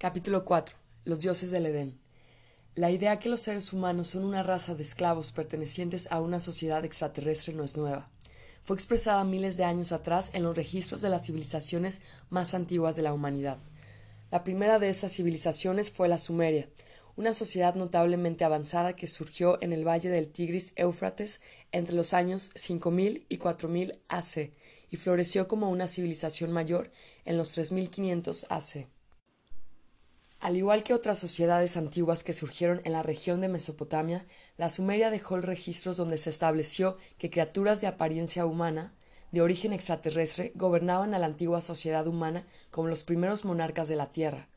Capítulo 4. Los dioses del Edén. La idea que los seres humanos son una raza de esclavos pertenecientes a una sociedad extraterrestre no es nueva. Fue expresada miles de años atrás en los registros de las civilizaciones más antiguas de la humanidad. La primera de esas civilizaciones fue la Sumeria, una sociedad notablemente avanzada que surgió en el valle del Tigris Éufrates entre los años 5000 y 4000 AC y floreció como una civilización mayor en los 3500 AC. Al igual que otras sociedades antiguas que surgieron en la región de Mesopotamia, la Sumeria dejó registros donde se estableció que criaturas de apariencia humana, de origen extraterrestre, gobernaban a la antigua sociedad humana como los primeros monarcas de la Tierra,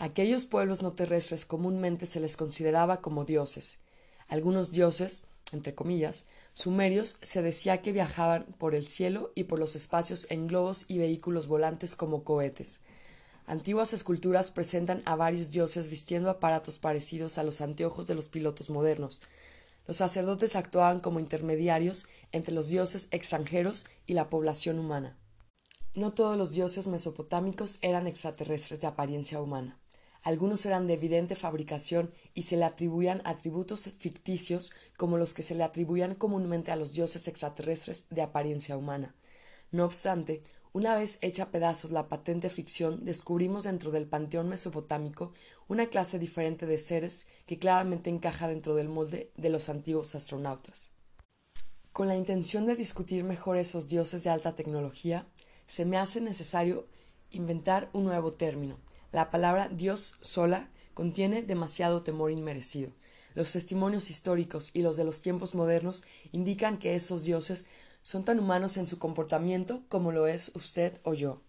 aquellos pueblos no terrestres comúnmente se les consideraba como dioses. Algunos dioses, entre comillas, sumerios se decía que viajaban por el cielo y por los espacios en globos y vehículos volantes como cohetes. Antiguas esculturas presentan a varios dioses vistiendo aparatos parecidos a los anteojos de los pilotos modernos. Los sacerdotes actuaban como intermediarios entre los dioses extranjeros y la población humana. No todos los dioses mesopotámicos eran extraterrestres de apariencia humana. Algunos eran de evidente fabricación y se le atribuían atributos ficticios como los que se le atribuían comúnmente a los dioses extraterrestres de apariencia humana. No obstante, una vez hecha pedazos la patente ficción, descubrimos dentro del panteón mesopotámico una clase diferente de seres que claramente encaja dentro del molde de los antiguos astronautas. Con la intención de discutir mejor esos dioses de alta tecnología, se me hace necesario inventar un nuevo término, la palabra Dios sola contiene demasiado temor inmerecido. Los testimonios históricos y los de los tiempos modernos indican que esos dioses son tan humanos en su comportamiento como lo es usted o yo.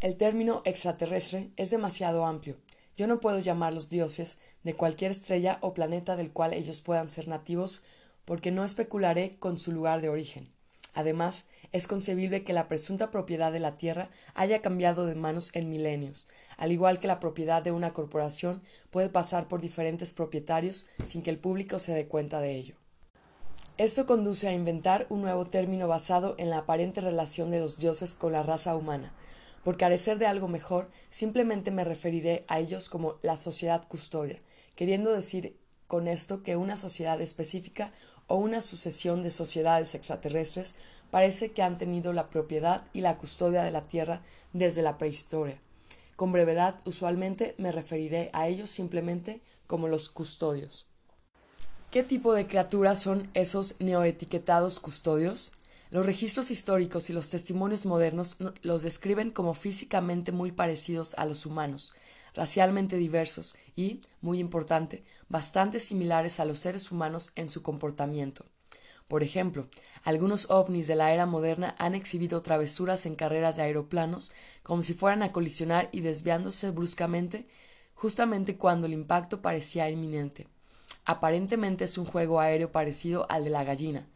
El término extraterrestre es demasiado amplio. Yo no puedo llamarlos dioses de cualquier estrella o planeta del cual ellos puedan ser nativos porque no especularé con su lugar de origen. Además, es concebible que la presunta propiedad de la tierra haya cambiado de manos en milenios, al igual que la propiedad de una corporación puede pasar por diferentes propietarios sin que el público se dé cuenta de ello. Esto conduce a inventar un nuevo término basado en la aparente relación de los dioses con la raza humana. Por carecer de algo mejor, simplemente me referiré a ellos como la sociedad custodia, queriendo decir con esto que una sociedad específica o una sucesión de sociedades extraterrestres parece que han tenido la propiedad y la custodia de la Tierra desde la prehistoria. Con brevedad, usualmente me referiré a ellos simplemente como los custodios. ¿Qué tipo de criaturas son esos neoetiquetados custodios? Los registros históricos y los testimonios modernos los describen como físicamente muy parecidos a los humanos, racialmente diversos y, muy importante, bastante similares a los seres humanos en su comportamiento. Por ejemplo, algunos ovnis de la era moderna han exhibido travesuras en carreras de aeroplanos como si fueran a colisionar y desviándose bruscamente justamente cuando el impacto parecía inminente. Aparentemente es un juego aéreo parecido al de la gallina.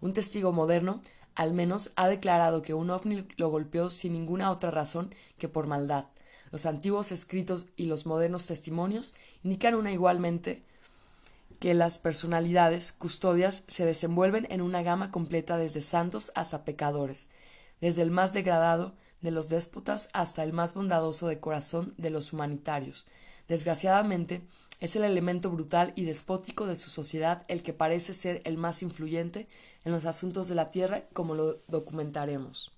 Un testigo moderno, al menos, ha declarado que un ovni lo golpeó sin ninguna otra razón que por maldad. Los antiguos escritos y los modernos testimonios indican una igualmente que las personalidades custodias se desenvuelven en una gama completa desde santos hasta pecadores, desde el más degradado de los déspotas hasta el más bondadoso de corazón de los humanitarios. Desgraciadamente, es el elemento brutal y despótico de su sociedad el que parece ser el más influyente en los asuntos de la tierra, como lo documentaremos.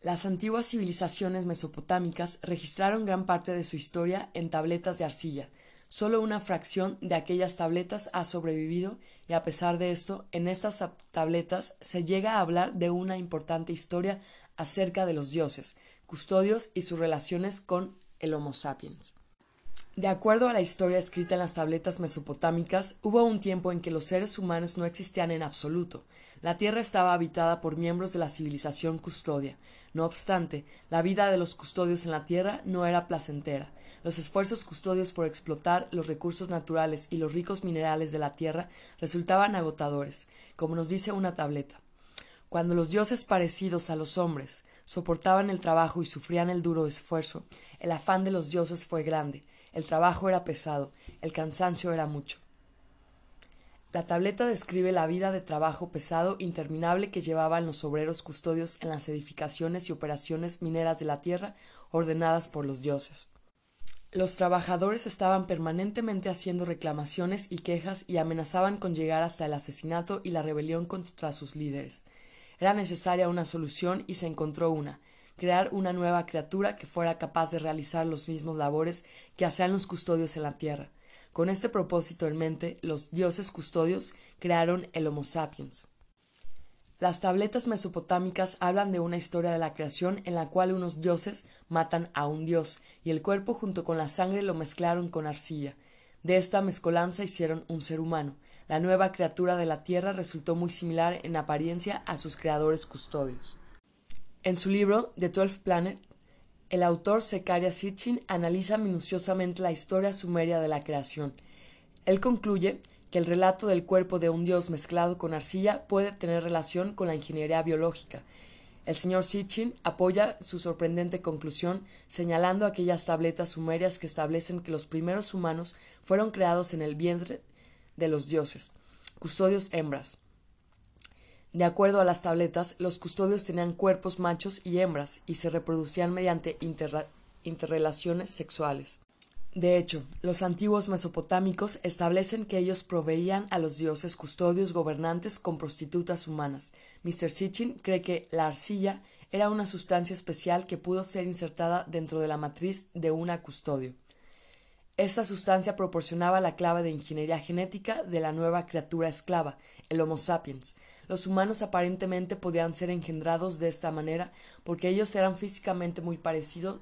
Las antiguas civilizaciones mesopotámicas registraron gran parte de su historia en tabletas de arcilla. Solo una fracción de aquellas tabletas ha sobrevivido y a pesar de esto, en estas tabletas se llega a hablar de una importante historia acerca de los dioses, custodios y sus relaciones con el Homo sapiens. De acuerdo a la historia escrita en las tabletas mesopotámicas, hubo un tiempo en que los seres humanos no existían en absoluto. La Tierra estaba habitada por miembros de la civilización custodia. No obstante, la vida de los custodios en la Tierra no era placentera. Los esfuerzos custodios por explotar los recursos naturales y los ricos minerales de la Tierra resultaban agotadores, como nos dice una tableta. Cuando los dioses parecidos a los hombres soportaban el trabajo y sufrían el duro esfuerzo, el afán de los dioses fue grande, el trabajo era pesado, el cansancio era mucho. La tableta describe la vida de trabajo pesado interminable que llevaban los obreros custodios en las edificaciones y operaciones mineras de la tierra ordenadas por los dioses. Los trabajadores estaban permanentemente haciendo reclamaciones y quejas y amenazaban con llegar hasta el asesinato y la rebelión contra sus líderes. Era necesaria una solución y se encontró una crear una nueva criatura que fuera capaz de realizar los mismos labores que hacían los custodios en la tierra. Con este propósito en mente, los dioses custodios crearon el Homo sapiens. Las tabletas mesopotámicas hablan de una historia de la creación en la cual unos dioses matan a un dios y el cuerpo junto con la sangre lo mezclaron con arcilla. De esta mezcolanza hicieron un ser humano. La nueva criatura de la tierra resultó muy similar en apariencia a sus creadores custodios. En su libro The Twelfth Planet, el autor Sekaria Sitchin analiza minuciosamente la historia sumeria de la creación. Él concluye que el relato del cuerpo de un dios mezclado con arcilla puede tener relación con la ingeniería biológica. El señor Sitchin apoya su sorprendente conclusión señalando aquellas tabletas sumerias que establecen que los primeros humanos fueron creados en el vientre de los dioses, custodios hembras. De acuerdo a las tabletas, los custodios tenían cuerpos machos y hembras y se reproducían mediante interrelaciones sexuales. De hecho, los antiguos mesopotámicos establecen que ellos proveían a los dioses custodios gobernantes con prostitutas humanas. Mr. Sitchin cree que la arcilla era una sustancia especial que pudo ser insertada dentro de la matriz de una custodio. Esta sustancia proporcionaba la clave de ingeniería genética de la nueva criatura esclava, el Homo sapiens. Los humanos aparentemente podían ser engendrados de esta manera porque ellos eran físicamente muy parecidos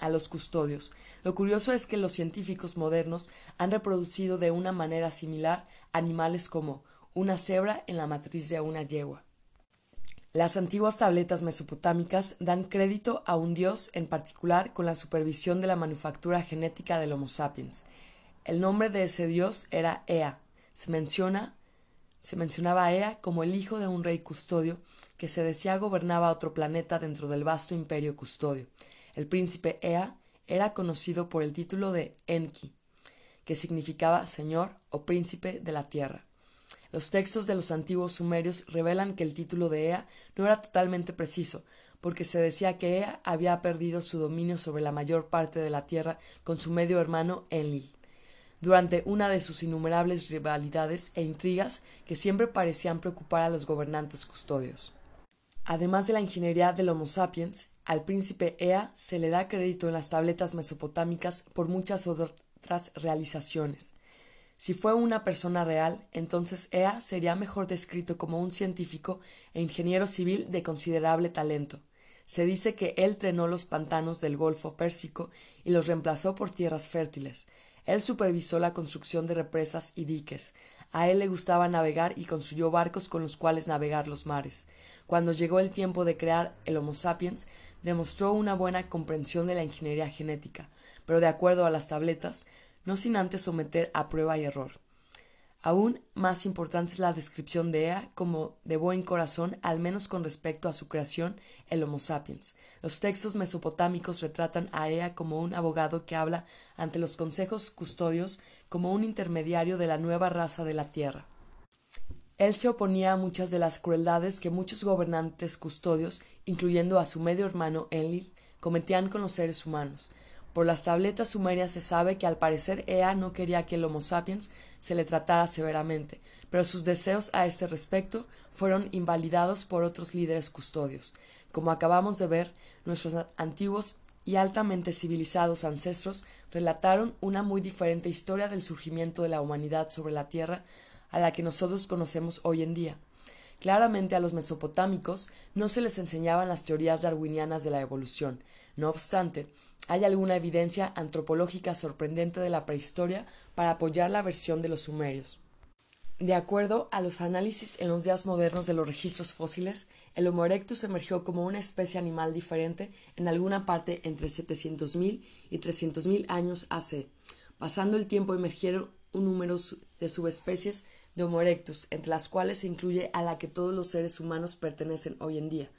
a los custodios. Lo curioso es que los científicos modernos han reproducido de una manera similar animales como una cebra en la matriz de una yegua. Las antiguas tabletas mesopotámicas dan crédito a un dios en particular con la supervisión de la manufactura genética del Homo sapiens. El nombre de ese dios era Ea. Se menciona se mencionaba a Ea como el hijo de un rey custodio que se decía gobernaba otro planeta dentro del vasto imperio custodio. El príncipe Ea era conocido por el título de Enki, que significaba señor o príncipe de la tierra. Los textos de los antiguos sumerios revelan que el título de Ea no era totalmente preciso, porque se decía que Ea había perdido su dominio sobre la mayor parte de la tierra con su medio hermano Enlil, durante una de sus innumerables rivalidades e intrigas que siempre parecían preocupar a los gobernantes custodios. Además de la ingeniería del Homo sapiens, al príncipe Ea se le da crédito en las tabletas mesopotámicas por muchas otras realizaciones. Si fue una persona real, entonces Ea sería mejor descrito como un científico e ingeniero civil de considerable talento. Se dice que él trenó los pantanos del Golfo Pérsico y los reemplazó por tierras fértiles. Él supervisó la construcción de represas y diques. A él le gustaba navegar y construyó barcos con los cuales navegar los mares. Cuando llegó el tiempo de crear el Homo sapiens, demostró una buena comprensión de la ingeniería genética, pero de acuerdo a las tabletas, no sin antes someter a prueba y error. Aún más importante es la descripción de Ea como de buen corazón, al menos con respecto a su creación, el Homo sapiens. Los textos mesopotámicos retratan a Ea como un abogado que habla ante los consejos custodios como un intermediario de la nueva raza de la tierra. Él se oponía a muchas de las crueldades que muchos gobernantes custodios, incluyendo a su medio hermano Enlil, cometían con los seres humanos. Por las tabletas sumerias se sabe que al parecer Ea no quería que el Homo sapiens se le tratara severamente, pero sus deseos a este respecto fueron invalidados por otros líderes custodios. Como acabamos de ver, nuestros antiguos y altamente civilizados ancestros relataron una muy diferente historia del surgimiento de la humanidad sobre la Tierra a la que nosotros conocemos hoy en día. Claramente a los mesopotámicos no se les enseñaban las teorías darwinianas de la evolución. No obstante, hay alguna evidencia antropológica sorprendente de la prehistoria para apoyar la versión de los sumerios. De acuerdo a los análisis en los días modernos de los registros fósiles, el Homo erectus emergió como una especie animal diferente en alguna parte entre 700.000 y 300.000 años AC. Pasando el tiempo emergieron un número de subespecies de Homo erectus, entre las cuales se incluye a la que todos los seres humanos pertenecen hoy en día,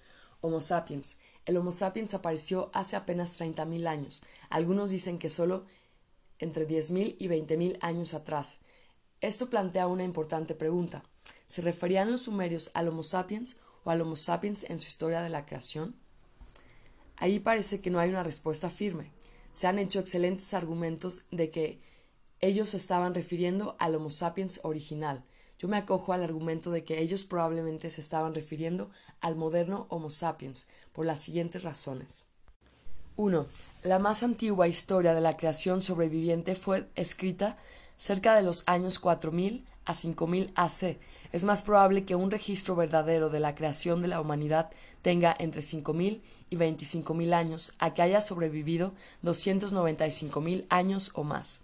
Homo sapiens. El Homo sapiens apareció hace apenas 30.000 años. Algunos dicen que solo entre 10.000 y 20.000 años atrás. Esto plantea una importante pregunta. ¿Se referían los sumerios al Homo sapiens o al Homo sapiens en su historia de la creación? Ahí parece que no hay una respuesta firme. se han hecho excelentes argumentos de que ellos estaban refiriendo al Homo sapiens original. Yo me acojo al argumento de que ellos probablemente se estaban refiriendo al moderno Homo sapiens, por las siguientes razones. 1. La más antigua historia de la creación sobreviviente fue escrita cerca de los años 4000 a 5000 AC. Es más probable que un registro verdadero de la creación de la humanidad tenga entre 5000 y 25000 años a que haya sobrevivido 295.000 años o más.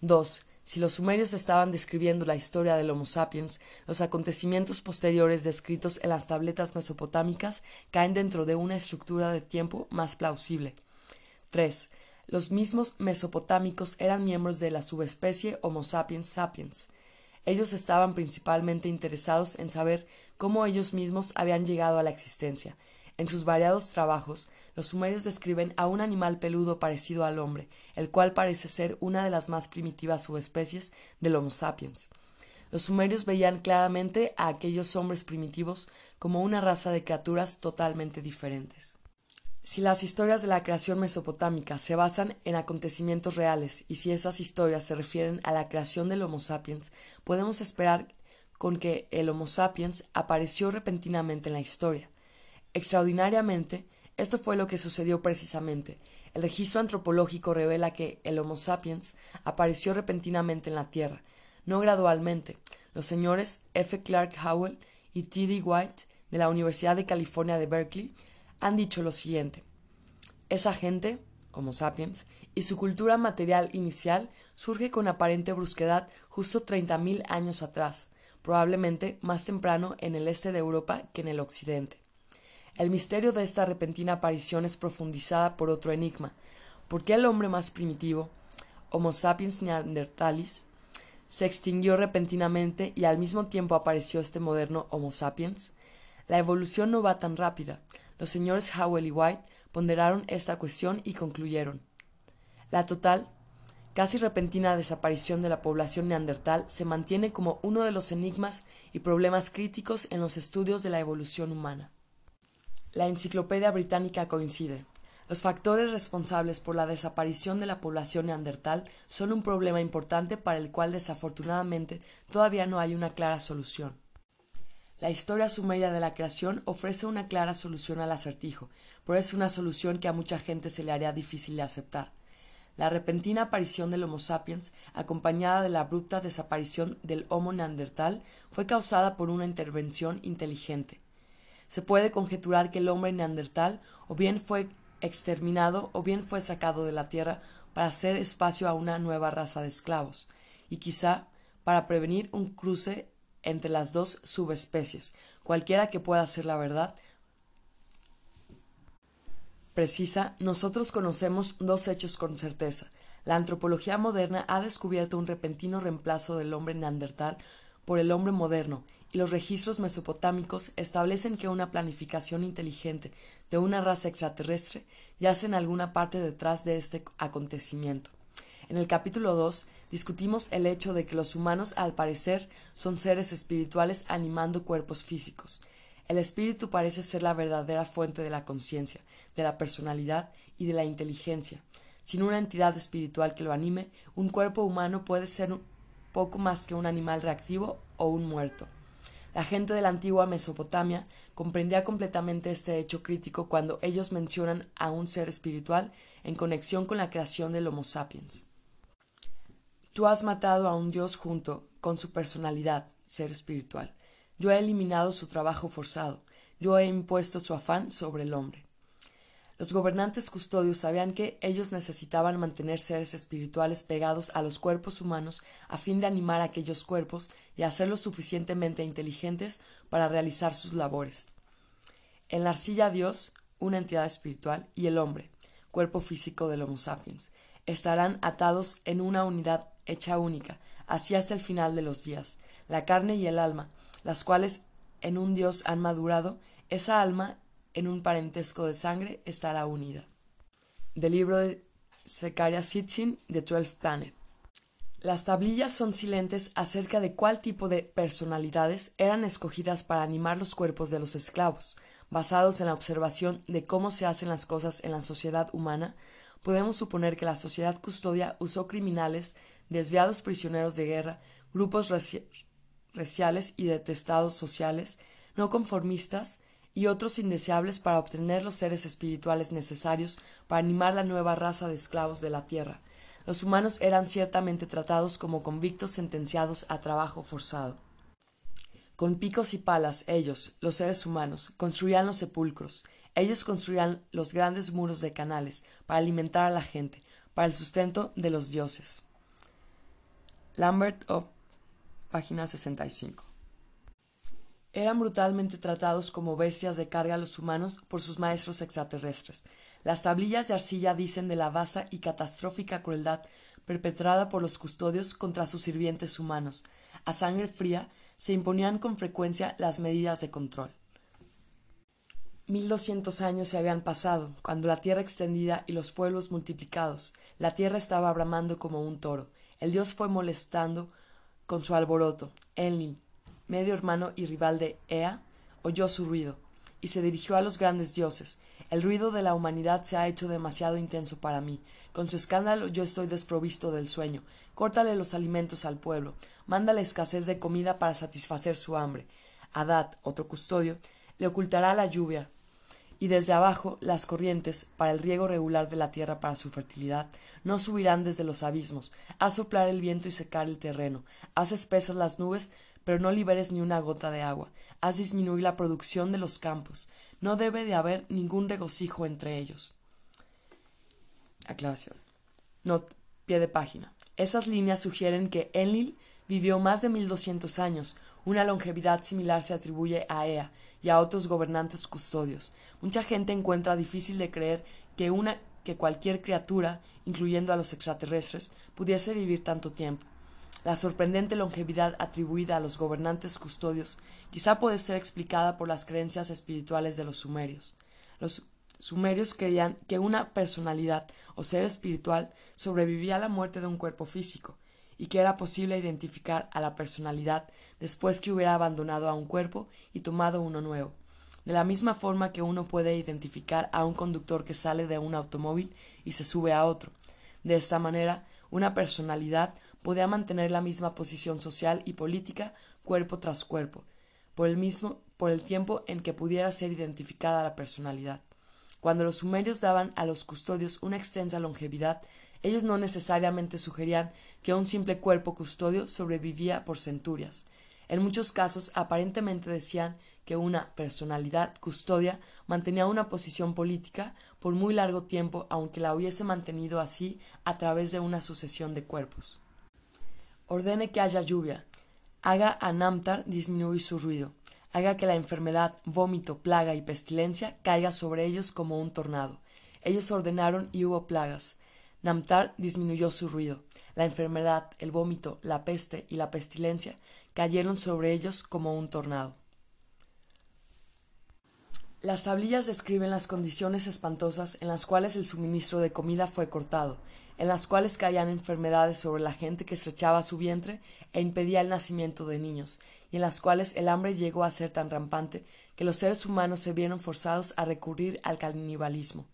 2. Si los sumerios estaban describiendo la historia del Homo sapiens, los acontecimientos posteriores descritos en las tabletas mesopotámicas caen dentro de una estructura de tiempo más plausible. 3. Los mismos mesopotámicos eran miembros de la subespecie Homo sapiens sapiens. Ellos estaban principalmente interesados en saber cómo ellos mismos habían llegado a la existencia. En sus variados trabajos, los sumerios describen a un animal peludo parecido al hombre, el cual parece ser una de las más primitivas subespecies del Homo sapiens. Los sumerios veían claramente a aquellos hombres primitivos como una raza de criaturas totalmente diferentes. Si las historias de la creación mesopotámica se basan en acontecimientos reales y si esas historias se refieren a la creación del Homo sapiens, podemos esperar con que el Homo sapiens apareció repentinamente en la historia. Extraordinariamente, esto fue lo que sucedió precisamente. El registro antropológico revela que el Homo sapiens apareció repentinamente en la Tierra, no gradualmente. Los señores F. Clark Howell y T. D. White de la Universidad de California de Berkeley han dicho lo siguiente. Esa gente, Homo sapiens, y su cultura material inicial surge con aparente brusquedad justo treinta mil años atrás, probablemente más temprano en el este de Europa que en el occidente. El misterio de esta repentina aparición es profundizada por otro enigma. ¿Por qué el hombre más primitivo, Homo sapiens neanderthalis, se extinguió repentinamente y al mismo tiempo apareció este moderno Homo sapiens? La evolución no va tan rápida. Los señores Howell y White ponderaron esta cuestión y concluyeron. La total, casi repentina desaparición de la población neandertal se mantiene como uno de los enigmas y problemas críticos en los estudios de la evolución humana. La Enciclopedia Británica coincide. Los factores responsables por la desaparición de la población neandertal son un problema importante para el cual desafortunadamente todavía no hay una clara solución. La historia sumeria de la creación ofrece una clara solución al acertijo, pero es una solución que a mucha gente se le haría difícil de aceptar. La repentina aparición del Homo sapiens, acompañada de la abrupta desaparición del Homo neandertal, fue causada por una intervención inteligente. Se puede conjeturar que el hombre neandertal o bien fue exterminado o bien fue sacado de la tierra para hacer espacio a una nueva raza de esclavos, y quizá para prevenir un cruce entre las dos subespecies, cualquiera que pueda ser la verdad precisa, nosotros conocemos dos hechos con certeza. La antropología moderna ha descubierto un repentino reemplazo del hombre neandertal por el hombre moderno, los registros mesopotámicos establecen que una planificación inteligente de una raza extraterrestre yace en alguna parte detrás de este acontecimiento. En el capítulo 2 discutimos el hecho de que los humanos al parecer son seres espirituales animando cuerpos físicos. El espíritu parece ser la verdadera fuente de la conciencia, de la personalidad y de la inteligencia. Sin una entidad espiritual que lo anime, un cuerpo humano puede ser poco más que un animal reactivo o un muerto. La gente de la antigua Mesopotamia comprendía completamente este hecho crítico cuando ellos mencionan a un ser espiritual en conexión con la creación del Homo sapiens. Tú has matado a un Dios junto con su personalidad, ser espiritual. Yo he eliminado su trabajo forzado. Yo he impuesto su afán sobre el hombre. Los gobernantes custodios sabían que ellos necesitaban mantener seres espirituales pegados a los cuerpos humanos a fin de animar a aquellos cuerpos y hacerlos suficientemente inteligentes para realizar sus labores. En la arcilla Dios, una entidad espiritual, y el hombre, cuerpo físico del Homo sapiens, estarán atados en una unidad hecha única, así hasta el final de los días. La carne y el alma, las cuales en un Dios han madurado, esa alma en un parentesco de sangre estará unida. Del libro de Zechariah Sitchin de Twelve Planet. Las tablillas son silentes acerca de cuál tipo de personalidades eran escogidas para animar los cuerpos de los esclavos, basados en la observación de cómo se hacen las cosas en la sociedad humana, podemos suponer que la sociedad custodia usó criminales, desviados prisioneros de guerra, grupos raciales y detestados sociales, no conformistas y otros indeseables para obtener los seres espirituales necesarios para animar la nueva raza de esclavos de la tierra. Los humanos eran ciertamente tratados como convictos sentenciados a trabajo forzado. Con picos y palas ellos, los seres humanos, construían los sepulcros, ellos construían los grandes muros de canales para alimentar a la gente, para el sustento de los dioses. Lambert o página 65. Eran brutalmente tratados como bestias de carga los humanos por sus maestros extraterrestres. Las tablillas de arcilla dicen de la vasta y catastrófica crueldad perpetrada por los custodios contra sus sirvientes humanos. A sangre fría se imponían con frecuencia las medidas de control. Mil doscientos años se habían pasado, cuando la tierra extendida y los pueblos multiplicados, la tierra estaba bramando como un toro. El dios fue molestando con su alboroto. Enlil, medio hermano y rival de Ea, oyó su ruido, y se dirigió a los grandes dioses. El ruido de la humanidad se ha hecho demasiado intenso para mí. Con su escándalo yo estoy desprovisto del sueño. Córtale los alimentos al pueblo. Mándale escasez de comida para satisfacer su hambre. Adad, otro custodio, le ocultará la lluvia, y desde abajo las corrientes, para el riego regular de la tierra para su fertilidad, no subirán desde los abismos. Haz soplar el viento y secar el terreno. Haz espesas las nubes, pero no liberes ni una gota de agua. Haz disminuir la producción de los campos. No debe de haber ningún regocijo entre ellos. Aclaración. Pie de página. Esas líneas sugieren que Enlil vivió más de mil doscientos años. Una longevidad similar se atribuye a Ea y a otros gobernantes custodios. Mucha gente encuentra difícil de creer que una que cualquier criatura, incluyendo a los extraterrestres, pudiese vivir tanto tiempo. La sorprendente longevidad atribuida a los gobernantes custodios quizá puede ser explicada por las creencias espirituales de los sumerios. Los sumerios creían que una personalidad o ser espiritual sobrevivía a la muerte de un cuerpo físico, y que era posible identificar a la personalidad después que hubiera abandonado a un cuerpo y tomado uno nuevo de la misma forma que uno puede identificar a un conductor que sale de un automóvil y se sube a otro. De esta manera, una personalidad podía mantener la misma posición social y política cuerpo tras cuerpo, por el mismo por el tiempo en que pudiera ser identificada la personalidad. Cuando los sumerios daban a los custodios una extensa longevidad, ellos no necesariamente sugerían que un simple cuerpo custodio sobrevivía por centurias. En muchos casos aparentemente decían que una personalidad custodia mantenía una posición política por muy largo tiempo aunque la hubiese mantenido así a través de una sucesión de cuerpos. Ordene que haya lluvia, haga a Namtar disminuir su ruido, haga que la enfermedad, vómito, plaga y pestilencia caiga sobre ellos como un tornado. Ellos ordenaron y hubo plagas. Namtar disminuyó su ruido. La enfermedad, el vómito, la peste y la pestilencia cayeron sobre ellos como un tornado. Las tablillas describen las condiciones espantosas en las cuales el suministro de comida fue cortado, en las cuales caían enfermedades sobre la gente que estrechaba su vientre e impedía el nacimiento de niños, y en las cuales el hambre llegó a ser tan rampante que los seres humanos se vieron forzados a recurrir al canibalismo.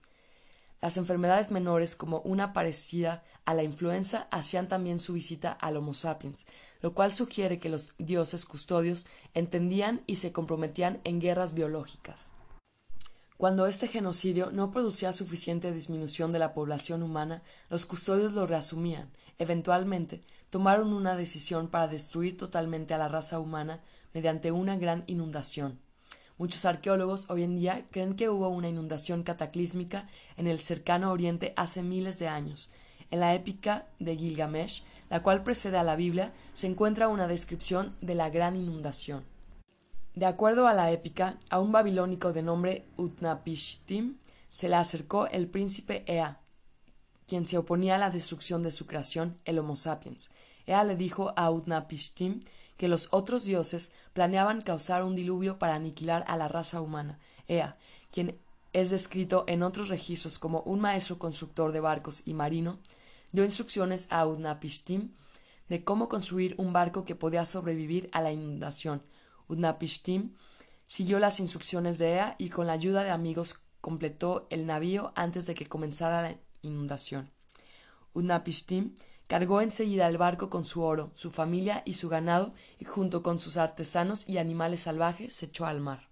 Las enfermedades menores, como una parecida a la influenza, hacían también su visita al Homo sapiens, lo cual sugiere que los dioses custodios entendían y se comprometían en guerras biológicas. Cuando este genocidio no producía suficiente disminución de la población humana, los custodios lo reasumían. Eventualmente, tomaron una decisión para destruir totalmente a la raza humana mediante una gran inundación. Muchos arqueólogos hoy en día creen que hubo una inundación cataclísmica en el cercano Oriente hace miles de años. En la épica de Gilgamesh, la cual precede a la Biblia, se encuentra una descripción de la gran inundación. De acuerdo a la épica, a un babilónico de nombre Utnapishtim se le acercó el príncipe Ea, quien se oponía a la destrucción de su creación, el Homo sapiens. Ea le dijo a Utnapishtim que los otros dioses planeaban causar un diluvio para aniquilar a la raza humana. Ea, quien es descrito en otros registros como un maestro constructor de barcos y marino, dio instrucciones a Utnapishtim de cómo construir un barco que podía sobrevivir a la inundación, Utnapishtim siguió las instrucciones de Ea y con la ayuda de amigos completó el navío antes de que comenzara inundación. Utnapishtim cargó enseguida el barco con su oro, su familia y su ganado, y junto con sus artesanos y animales salvajes se echó al mar.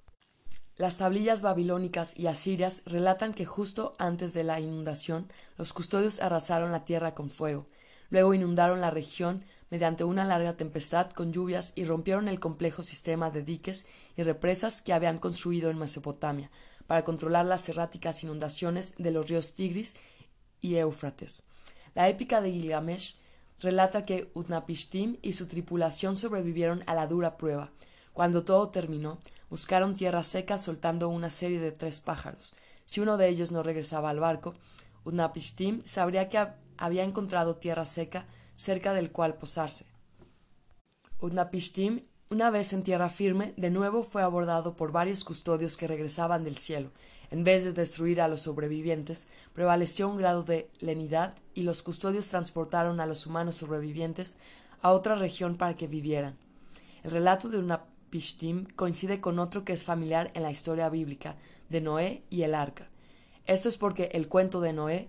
Las tablillas babilónicas y asirias relatan que justo antes de la inundación los custodios arrasaron la tierra con fuego, luego inundaron la región mediante una larga tempestad con lluvias y rompieron el complejo sistema de diques y represas que habían construido en Mesopotamia para controlar las erráticas inundaciones de los ríos Tigris y Éufrates. La épica de Gilgamesh relata que Utnapishtim y su tripulación sobrevivieron a la dura prueba. Cuando todo terminó, buscaron tierra seca soltando una serie de tres pájaros. Si uno de ellos no regresaba al barco, Utnapishtim sabría que había encontrado tierra seca cerca del cual posarse. Utnapishtim, una vez en tierra firme, de nuevo fue abordado por varios custodios que regresaban del cielo. En vez de destruir a los sobrevivientes, prevaleció un grado de lenidad y los custodios transportaron a los humanos sobrevivientes a otra región para que vivieran. El relato de Utnapishtim coincide con otro que es familiar en la historia bíblica, de Noé y el arca. Esto es porque el cuento de Noé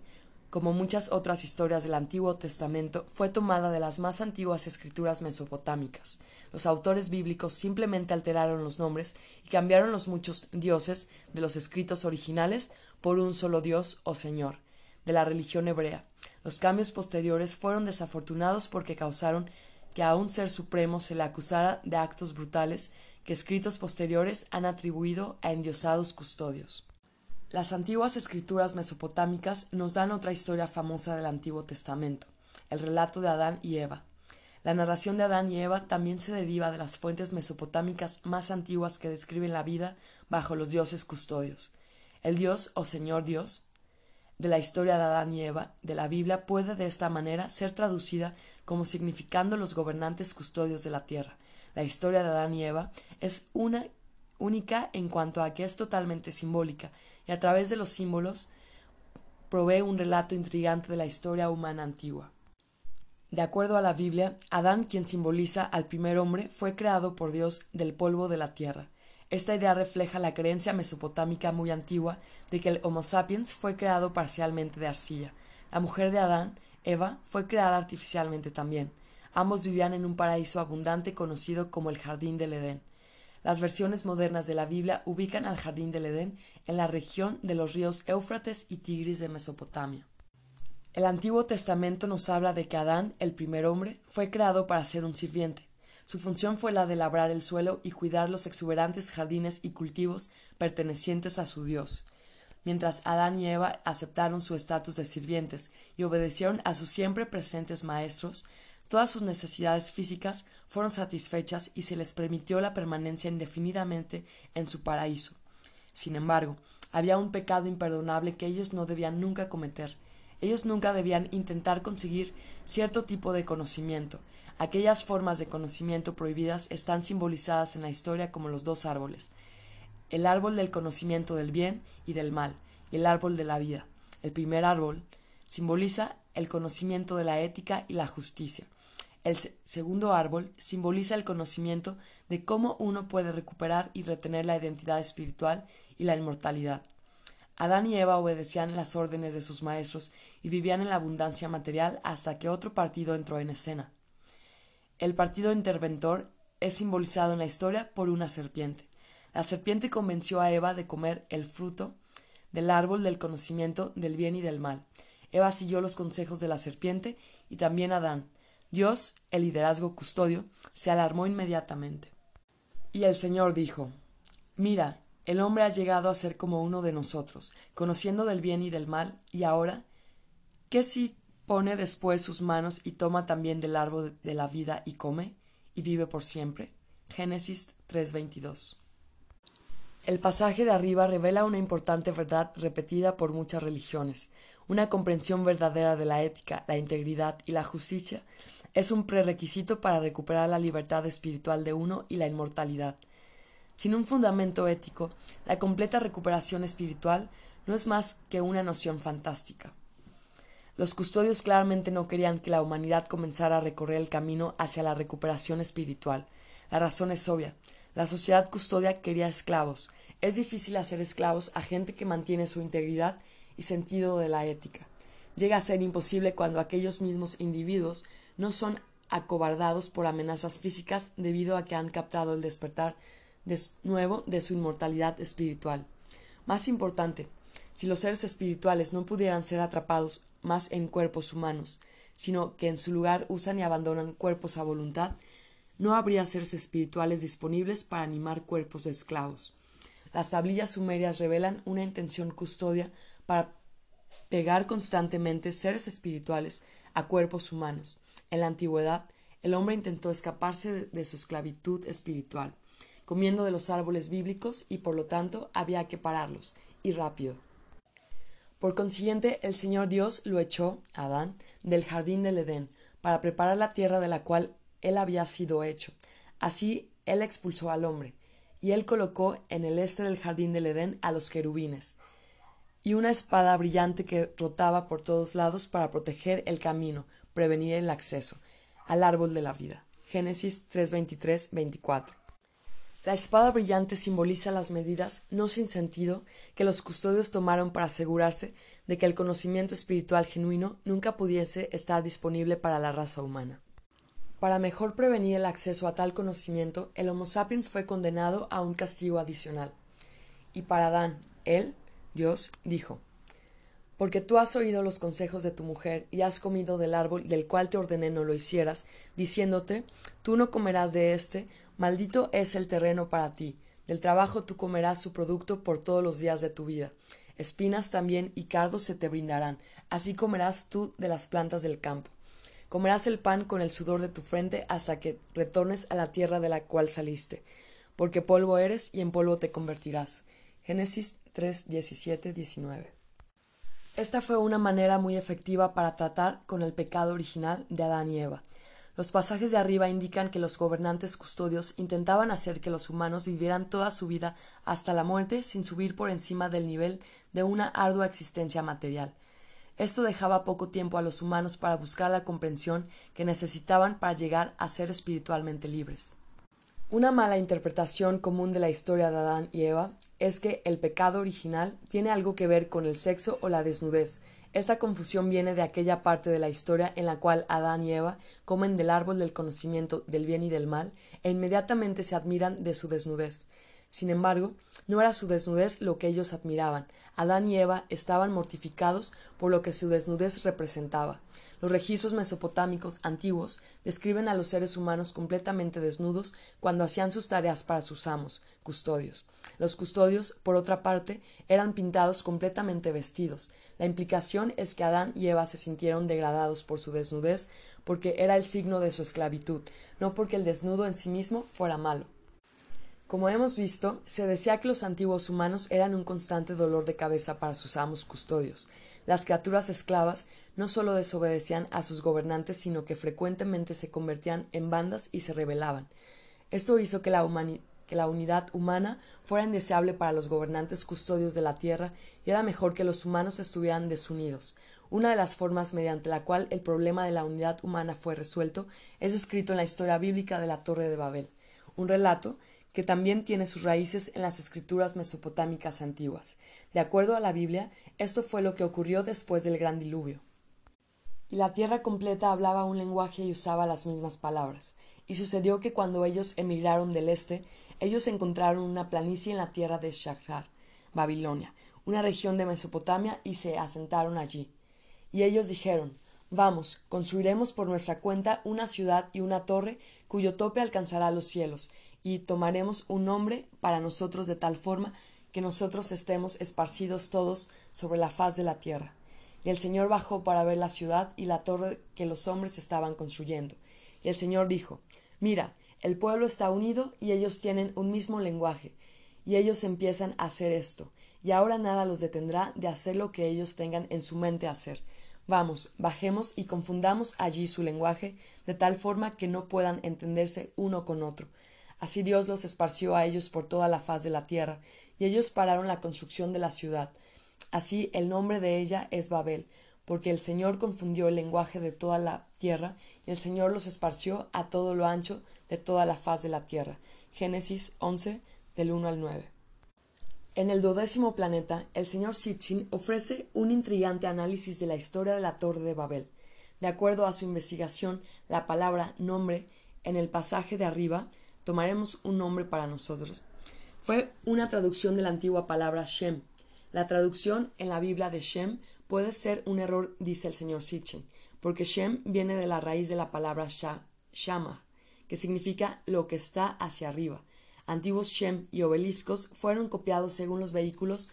como muchas otras historias del Antiguo Testamento, fue tomada de las más antiguas escrituras mesopotámicas. Los autores bíblicos simplemente alteraron los nombres y cambiaron los muchos dioses de los escritos originales por un solo Dios o Señor, de la religión hebrea. Los cambios posteriores fueron desafortunados porque causaron que a un ser supremo se le acusara de actos brutales que escritos posteriores han atribuido a endiosados custodios. Las antiguas escrituras mesopotámicas nos dan otra historia famosa del Antiguo Testamento, el relato de Adán y Eva. La narración de Adán y Eva también se deriva de las fuentes mesopotámicas más antiguas que describen la vida bajo los dioses custodios. El Dios o Señor Dios de la historia de Adán y Eva de la Biblia puede de esta manera ser traducida como significando los gobernantes custodios de la tierra. La historia de Adán y Eva es una única en cuanto a que es totalmente simbólica y a través de los símbolos provee un relato intrigante de la historia humana antigua. De acuerdo a la Biblia, Adán, quien simboliza al primer hombre, fue creado por Dios del polvo de la tierra. Esta idea refleja la creencia mesopotámica muy antigua de que el Homo sapiens fue creado parcialmente de arcilla. La mujer de Adán, Eva, fue creada artificialmente también. Ambos vivían en un paraíso abundante conocido como el Jardín del Edén. Las versiones modernas de la Biblia ubican al jardín del Edén en la región de los ríos Éufrates y Tigris de Mesopotamia. El Antiguo Testamento nos habla de que Adán, el primer hombre, fue creado para ser un sirviente. Su función fue la de labrar el suelo y cuidar los exuberantes jardines y cultivos pertenecientes a su Dios. Mientras Adán y Eva aceptaron su estatus de sirvientes y obedecieron a sus siempre presentes maestros, Todas sus necesidades físicas fueron satisfechas y se les permitió la permanencia indefinidamente en su paraíso. Sin embargo, había un pecado imperdonable que ellos no debían nunca cometer. Ellos nunca debían intentar conseguir cierto tipo de conocimiento. Aquellas formas de conocimiento prohibidas están simbolizadas en la historia como los dos árboles. El árbol del conocimiento del bien y del mal, y el árbol de la vida. El primer árbol simboliza el conocimiento de la ética y la justicia. El segundo árbol simboliza el conocimiento de cómo uno puede recuperar y retener la identidad espiritual y la inmortalidad. Adán y Eva obedecían las órdenes de sus maestros y vivían en la abundancia material hasta que otro partido entró en escena. El partido interventor es simbolizado en la historia por una serpiente. La serpiente convenció a Eva de comer el fruto del árbol del conocimiento del bien y del mal. Eva siguió los consejos de la serpiente y también Adán, Dios, el liderazgo custodio, se alarmó inmediatamente. Y el Señor dijo Mira, el hombre ha llegado a ser como uno de nosotros, conociendo del bien y del mal, y ahora, ¿qué si pone después sus manos y toma también del árbol de la vida y come, y vive por siempre? Génesis 3:22. El pasaje de arriba revela una importante verdad repetida por muchas religiones, una comprensión verdadera de la ética, la integridad y la justicia es un prerequisito para recuperar la libertad espiritual de uno y la inmortalidad. Sin un fundamento ético, la completa recuperación espiritual no es más que una noción fantástica. Los custodios claramente no querían que la humanidad comenzara a recorrer el camino hacia la recuperación espiritual. La razón es obvia. La sociedad custodia quería esclavos. Es difícil hacer esclavos a gente que mantiene su integridad y sentido de la ética. llega a ser imposible cuando aquellos mismos individuos no son acobardados por amenazas físicas debido a que han captado el despertar de nuevo de su inmortalidad espiritual. Más importante, si los seres espirituales no pudieran ser atrapados más en cuerpos humanos, sino que en su lugar usan y abandonan cuerpos a voluntad, no habría seres espirituales disponibles para animar cuerpos de esclavos. Las tablillas sumerias revelan una intención custodia para pegar constantemente seres espirituales a cuerpos humanos. En la antigüedad, el hombre intentó escaparse de, su esclavitud espiritual, comiendo de los árboles bíblicos y por lo tanto había que pararlos, y rápido. Por consiguiente, el Señor Dios lo echó, Adán, del jardín del Edén, para preparar la tierra de la cual él había sido hecho. Así él expulsó al hombre, y él colocó en el este del jardín del Edén a los querubines, y una espada brillante que rotaba por todos lados para proteger el camino, prevenir el acceso al árbol de la vida. Génesis 3:23, 24. La espada brillante simboliza las medidas no sin sentido que los custodios tomaron para asegurarse de que el conocimiento espiritual genuino nunca pudiese estar disponible para la raza humana. Para mejor prevenir el acceso a tal conocimiento, el Homo sapiens fue condenado a un castigo adicional. Y para Adán, él, Dios, dijo Porque tú has oído los consejos de tu mujer y has comido del árbol del cual te ordené no lo hicieras, diciéndote Tú no comerás de éste, Maldito es el terreno para ti, del trabajo tú comerás su producto por todos los días de tu vida. Espinas también y cardos se te brindarán, así comerás tú de las plantas del campo. Comerás el pan con el sudor de tu frente hasta que retornes a la tierra de la cual saliste, porque polvo eres y en polvo te convertirás. Génesis 3, 17, 19. Esta fue una manera muy efectiva para tratar con el pecado original de Adán y Eva. Los pasajes de arriba indican que los gobernantes custodios intentaban hacer que los humanos vivieran toda su vida hasta la muerte sin subir por encima del nivel de una ardua existencia material. Esto dejaba poco tiempo a los humanos para buscar la comprensión que necesitaban para llegar a ser espiritualmente libres. Una mala interpretación común de la historia de Adán y Eva es que el pecado original tiene algo que ver con el sexo o la desnudez, esta confusión viene de aquella parte de la historia en la cual Adán y Eva comen del árbol del conocimiento del bien y del mal e inmediatamente se admiran de su desnudez. Sin embargo, no era su desnudez lo que ellos admiraban. Adán y Eva estaban mortificados por lo que su desnudez representaba. Los registros mesopotámicos antiguos describen a los seres humanos completamente desnudos cuando hacían sus tareas para sus amos, custodios. Los custodios, por otra parte, eran pintados completamente vestidos. La implicación es que Adán y Eva se sintieron degradados por su desnudez porque era el signo de su esclavitud, no porque el desnudo en sí mismo fuera malo. Como hemos visto, se decía que los antiguos humanos eran un constante dolor de cabeza para sus amos custodios. Las criaturas esclavas no solo desobedecían a sus gobernantes, sino que frecuentemente se convertían en bandas y se rebelaban. Esto hizo que la, que la unidad humana fuera indeseable para los gobernantes custodios de la tierra y era mejor que los humanos estuvieran desunidos. Una de las formas mediante la cual el problema de la unidad humana fue resuelto es escrito en la historia bíblica de la Torre de Babel, un relato que también tiene sus raíces en las escrituras mesopotámicas antiguas. De acuerdo a la Biblia, esto fue lo que ocurrió después del gran diluvio. Y la tierra completa hablaba un lenguaje y usaba las mismas palabras. Y sucedió que cuando ellos emigraron del este, ellos encontraron una planicie en la tierra de Shachar, Babilonia, una región de Mesopotamia, y se asentaron allí. Y ellos dijeron Vamos, construiremos por nuestra cuenta una ciudad y una torre cuyo tope alcanzará los cielos, y tomaremos un nombre para nosotros de tal forma que nosotros estemos esparcidos todos sobre la faz de la tierra. Y el Señor bajó para ver la ciudad y la torre que los hombres estaban construyendo. Y el Señor dijo Mira, el pueblo está unido y ellos tienen un mismo lenguaje, y ellos empiezan a hacer esto, y ahora nada los detendrá de hacer lo que ellos tengan en su mente hacer. Vamos, bajemos y confundamos allí su lenguaje, de tal forma que no puedan entenderse uno con otro, Así Dios los esparció a ellos por toda la faz de la tierra, y ellos pararon la construcción de la ciudad. Así el nombre de ella es Babel, porque el Señor confundió el lenguaje de toda la tierra, y el Señor los esparció a todo lo ancho de toda la faz de la tierra. Génesis 11, del 1 al 9. En el duodécimo planeta, el señor Sitchin ofrece un intrigante análisis de la historia de la Torre de Babel. De acuerdo a su investigación, la palabra nombre en el pasaje de arriba tomaremos un nombre para nosotros. Fue una traducción de la antigua palabra Shem. La traducción en la Biblia de Shem puede ser un error, dice el señor Sitchin, porque Shem viene de la raíz de la palabra Shama, que significa lo que está hacia arriba antiguos Shem y obeliscos fueron copiados según los vehículos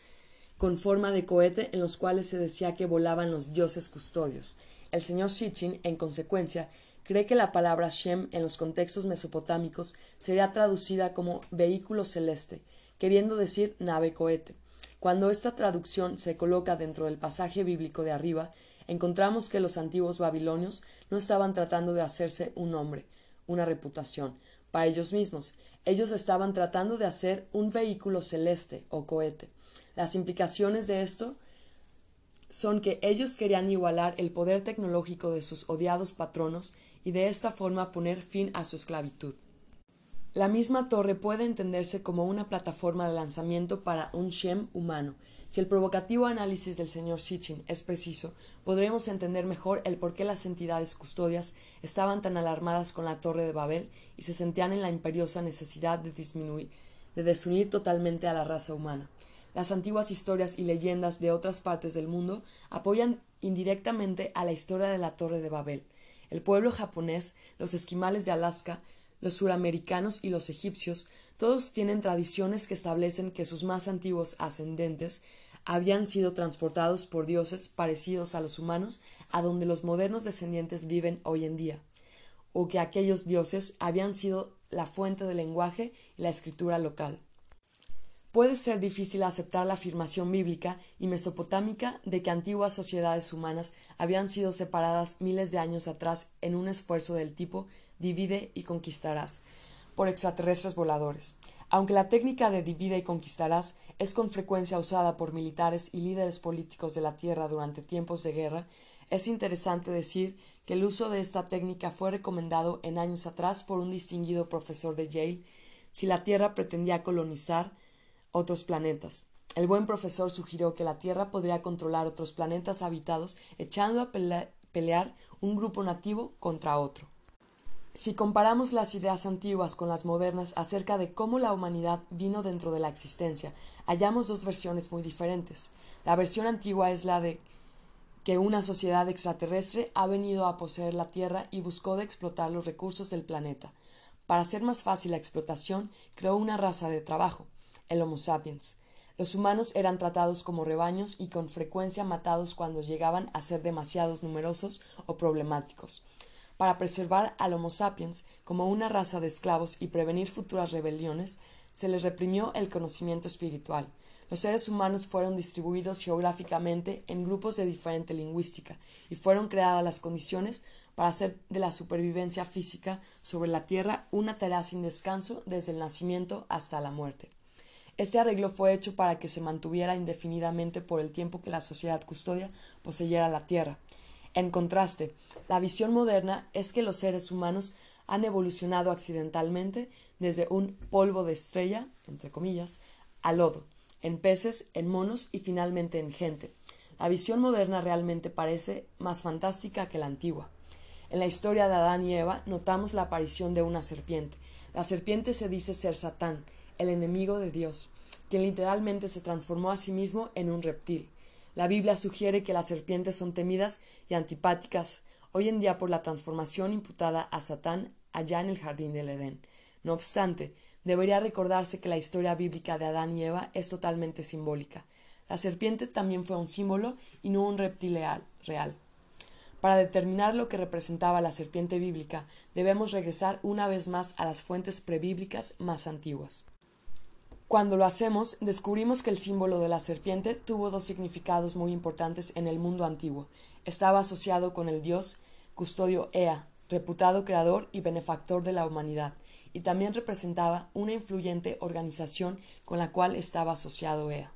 con forma de cohete en los cuales se decía que volaban los dioses custodios. El señor Sitchin, en consecuencia, cree que la palabra Shem en los contextos mesopotámicos sería traducida como vehículo celeste, queriendo decir nave cohete. Cuando esta traducción se coloca dentro del pasaje bíblico de arriba, encontramos que los antiguos babilonios no estaban tratando de hacerse un nombre, una reputación, para ellos mismos, ellos estaban tratando de hacer un vehículo celeste o cohete. Las implicaciones de esto son que ellos querían igualar el poder tecnológico de sus odiados patronos y de esta forma poner fin a su esclavitud. La misma torre puede entenderse como una plataforma de lanzamiento para un Shem humano, si el provocativo análisis del señor Sitchin es preciso, podremos entender mejor el por qué las entidades custodias estaban tan alarmadas con la Torre de Babel y se sentían en la imperiosa necesidad de disminuir, de desunir totalmente a la raza humana. Las antiguas historias y leyendas de otras partes del mundo apoyan indirectamente a la historia de la Torre de Babel. El pueblo japonés, los esquimales de Alaska, los suramericanos y los egipcios todos tienen tradiciones que establecen que sus más antiguos ascendentes habían sido transportados por dioses parecidos a los humanos a donde los modernos descendientes viven hoy en día, o que aquellos dioses habían sido la fuente del lenguaje y la escritura local. Puede ser difícil aceptar la afirmación bíblica y mesopotámica de que antiguas sociedades humanas habían sido separadas miles de años atrás en un esfuerzo del tipo divide y conquistarás, por extraterrestres voladores. Aunque la técnica de divide y conquistarás es con frecuencia usada por militares y líderes políticos de la Tierra durante tiempos de guerra, es interesante decir que el uso de esta técnica fue recomendado en años atrás por un distinguido profesor de Yale si la Tierra pretendía colonizar otros planetas. El buen profesor sugirió que la Tierra podría controlar otros planetas habitados echando a pelear un grupo nativo contra otro. Si comparamos las ideas antiguas con las modernas acerca de cómo la humanidad vino dentro de la existencia, hallamos dos versiones muy diferentes. La versión antigua es la de que una sociedad extraterrestre ha venido a poseer la Tierra y buscó de explotar los recursos del planeta. Para hacer más fácil la explotación, creó una raza de trabajo, el Homo sapiens. Los humanos eran tratados como rebaños y con frecuencia matados cuando llegaban a ser demasiados numerosos o problemáticos para preservar al Homo sapiens como una raza de esclavos y prevenir futuras rebeliones, se les reprimió el conocimiento espiritual. Los seres humanos fueron distribuidos geográficamente en grupos de diferente lingüística y fueron creadas las condiciones para hacer de la supervivencia física sobre la Tierra una tarea sin descanso desde el nacimiento hasta la muerte. Este arreglo fue hecho para que se mantuviera indefinidamente por el tiempo que la sociedad custodia poseyera la Tierra, en contraste, la visión moderna es que los seres humanos han evolucionado accidentalmente desde un polvo de estrella, entre comillas, a lodo, en peces, en monos y finalmente en gente. La visión moderna realmente parece más fantástica que la antigua. En la historia de Adán y Eva notamos la aparición de una serpiente. La serpiente se dice ser Satán, el enemigo de Dios, quien literalmente se transformó a sí mismo en un reptil. La Biblia sugiere que las serpientes son temidas y antipáticas hoy en día por la transformación imputada a Satán allá en el jardín del Edén. No obstante, debería recordarse que la historia bíblica de Adán y Eva es totalmente simbólica. La serpiente también fue un símbolo y no un reptil real. Para determinar lo que representaba la serpiente bíblica, debemos regresar una vez más a las fuentes prebíblicas más antiguas. Cuando lo hacemos, descubrimos que el símbolo de la serpiente tuvo dos significados muy importantes en el mundo antiguo. Estaba asociado con el dios custodio Ea, reputado creador y benefactor de la humanidad, y también representaba una influyente organización con la cual estaba asociado Ea.